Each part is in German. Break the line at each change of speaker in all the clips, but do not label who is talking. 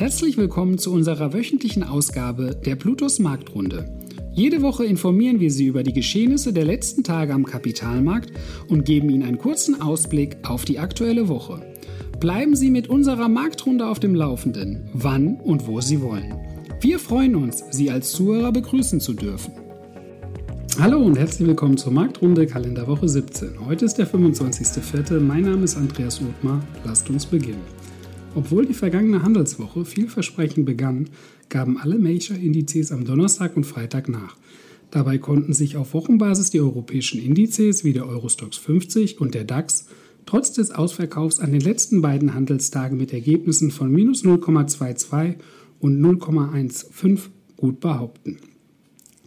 Herzlich willkommen zu unserer wöchentlichen Ausgabe der Plutos Marktrunde. Jede Woche informieren wir Sie über die Geschehnisse der letzten Tage am Kapitalmarkt und geben Ihnen einen kurzen Ausblick auf die aktuelle Woche. Bleiben Sie mit unserer Marktrunde auf dem Laufenden, wann und wo Sie wollen. Wir freuen uns, Sie als Zuhörer begrüßen zu dürfen. Hallo und herzlich willkommen zur Marktrunde Kalenderwoche 17. Heute ist der 25.04. Mein Name ist Andreas Othmar. Lasst uns beginnen. Obwohl die vergangene Handelswoche vielversprechend begann, gaben alle Major-Indizes am Donnerstag und Freitag nach. Dabei konnten sich auf Wochenbasis die europäischen Indizes wie der Eurostox 50 und der DAX trotz des Ausverkaufs an den letzten beiden Handelstagen mit Ergebnissen von minus 0,22 und 0,15 gut behaupten.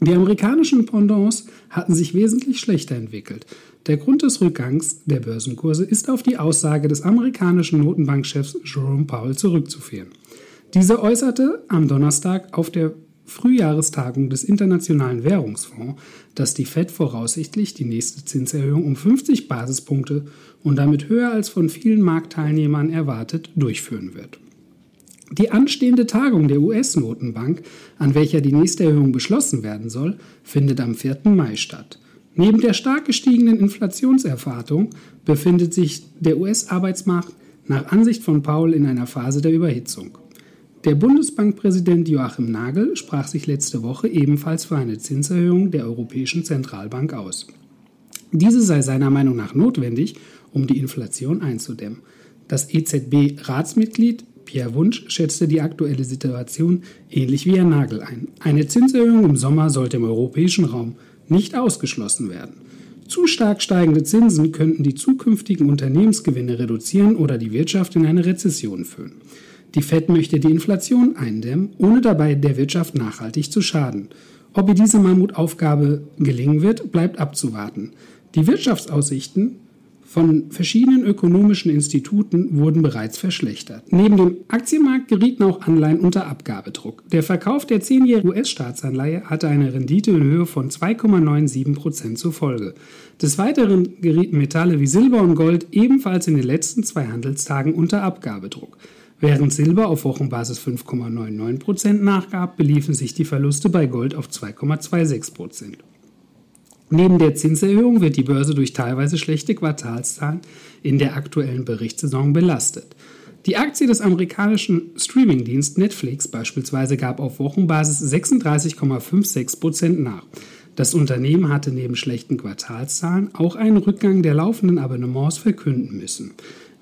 Die amerikanischen Pendants hatten sich wesentlich schlechter entwickelt. Der Grund des Rückgangs der Börsenkurse ist auf die Aussage des amerikanischen Notenbankchefs Jerome Powell zurückzuführen. Dieser äußerte am Donnerstag auf der Frühjahrestagung des Internationalen Währungsfonds, dass die Fed voraussichtlich die nächste Zinserhöhung um 50 Basispunkte und damit höher als von vielen Marktteilnehmern erwartet durchführen wird. Die anstehende Tagung der US-Notenbank, an welcher die nächste Erhöhung beschlossen werden soll, findet am 4. Mai statt. Neben der stark gestiegenen Inflationserwartung befindet sich der US-Arbeitsmarkt nach Ansicht von Paul in einer Phase der Überhitzung. Der Bundesbankpräsident Joachim Nagel sprach sich letzte Woche ebenfalls für eine Zinserhöhung der Europäischen Zentralbank aus. Diese sei seiner Meinung nach notwendig, um die Inflation einzudämmen. Das EZB-Ratsmitglied Pierre Wunsch schätzte die aktuelle Situation ähnlich wie Herr Nagel ein. Eine Zinserhöhung im Sommer sollte im europäischen Raum nicht ausgeschlossen werden. Zu stark steigende Zinsen könnten die zukünftigen Unternehmensgewinne reduzieren oder die Wirtschaft in eine Rezession führen. Die Fed möchte die Inflation eindämmen, ohne dabei der Wirtschaft nachhaltig zu schaden. Ob ihr diese Mammutaufgabe gelingen wird, bleibt abzuwarten. Die Wirtschaftsaussichten von verschiedenen ökonomischen Instituten wurden bereits verschlechtert. Neben dem Aktienmarkt gerieten auch Anleihen unter Abgabedruck. Der Verkauf der 10-jährigen US-Staatsanleihe hatte eine Rendite in Höhe von 2,97 Prozent zur Folge. Des Weiteren gerieten Metalle wie Silber und Gold ebenfalls in den letzten zwei Handelstagen unter Abgabedruck. Während Silber auf Wochenbasis 5,99 Prozent nachgab, beliefen sich die Verluste bei Gold auf 2,26 Prozent. Neben der Zinserhöhung wird die Börse durch teilweise schlechte Quartalszahlen in der aktuellen Berichtssaison belastet. Die Aktie des amerikanischen Streamingdienst Netflix beispielsweise gab auf Wochenbasis 36,56% nach. Das Unternehmen hatte neben schlechten Quartalszahlen auch einen Rückgang der laufenden Abonnements verkünden müssen.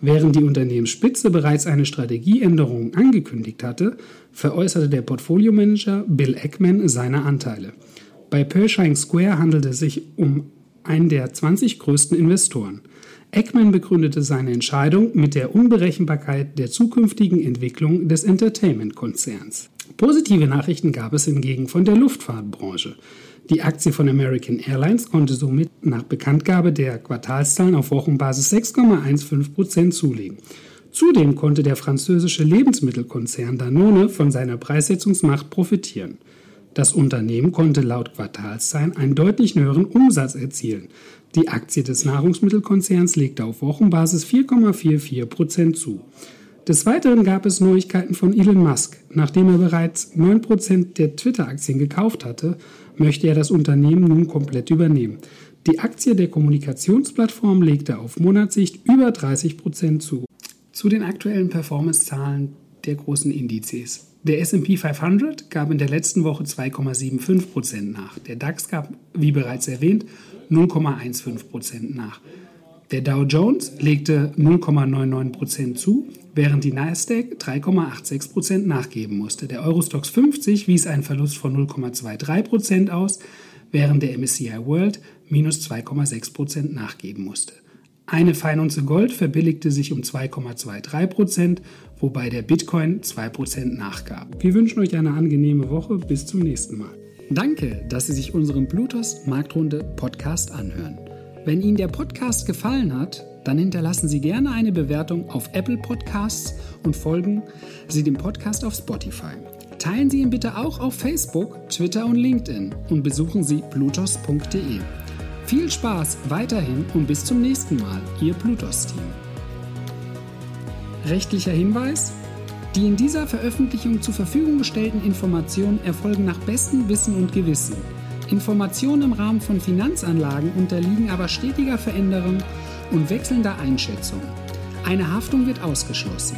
Während die Unternehmensspitze bereits eine Strategieänderung angekündigt hatte, veräußerte der Portfoliomanager Bill Eckman seine Anteile. Bei Pershing Square handelt es sich um einen der 20 größten Investoren. Eckman begründete seine Entscheidung mit der Unberechenbarkeit der zukünftigen Entwicklung des Entertainment-Konzerns. Positive Nachrichten gab es hingegen von der Luftfahrtbranche. Die Aktie von American Airlines konnte somit nach Bekanntgabe der Quartalszahlen auf Wochenbasis 6,15% zulegen. Zudem konnte der französische Lebensmittelkonzern Danone von seiner Preissetzungsmacht profitieren. Das Unternehmen konnte laut Quartalszahlen einen deutlich höheren Umsatz erzielen. Die Aktie des Nahrungsmittelkonzerns legte auf Wochenbasis 4,44 Prozent zu. Des Weiteren gab es Neuigkeiten von Elon Musk. Nachdem er bereits 9% der Twitter-Aktien gekauft hatte, möchte er das Unternehmen nun komplett übernehmen. Die Aktie der Kommunikationsplattform legte auf Monatssicht über 30% zu. Zu den aktuellen Performance-Zahlen der großen Indizes. Der SP 500 gab in der letzten Woche 2,75% nach. Der DAX gab, wie bereits erwähnt, 0,15% nach. Der Dow Jones legte 0,99% zu, während die Nasdaq 3,86% nachgeben musste. Der Eurostox 50 wies einen Verlust von 0,23% aus, während der MSCI World minus 2,6% nachgeben musste. Eine Feinunze Gold verbilligte sich um 2,23%, wobei der Bitcoin 2% nachgab. Wir wünschen euch eine angenehme Woche. Bis zum nächsten Mal. Danke, dass Sie sich unseren Bluetooth Marktrunde Podcast anhören. Wenn Ihnen der Podcast gefallen hat, dann hinterlassen Sie gerne eine Bewertung auf Apple Podcasts und folgen Sie dem Podcast auf Spotify. Teilen Sie ihn bitte auch auf Facebook, Twitter und LinkedIn und besuchen Sie blutos.de. Viel Spaß weiterhin und bis zum nächsten Mal, Ihr Plutos-Team. Rechtlicher Hinweis: Die in dieser Veröffentlichung zur Verfügung gestellten Informationen erfolgen nach bestem Wissen und Gewissen. Informationen im Rahmen von Finanzanlagen unterliegen aber stetiger Veränderung und wechselnder Einschätzung. Eine Haftung wird ausgeschlossen.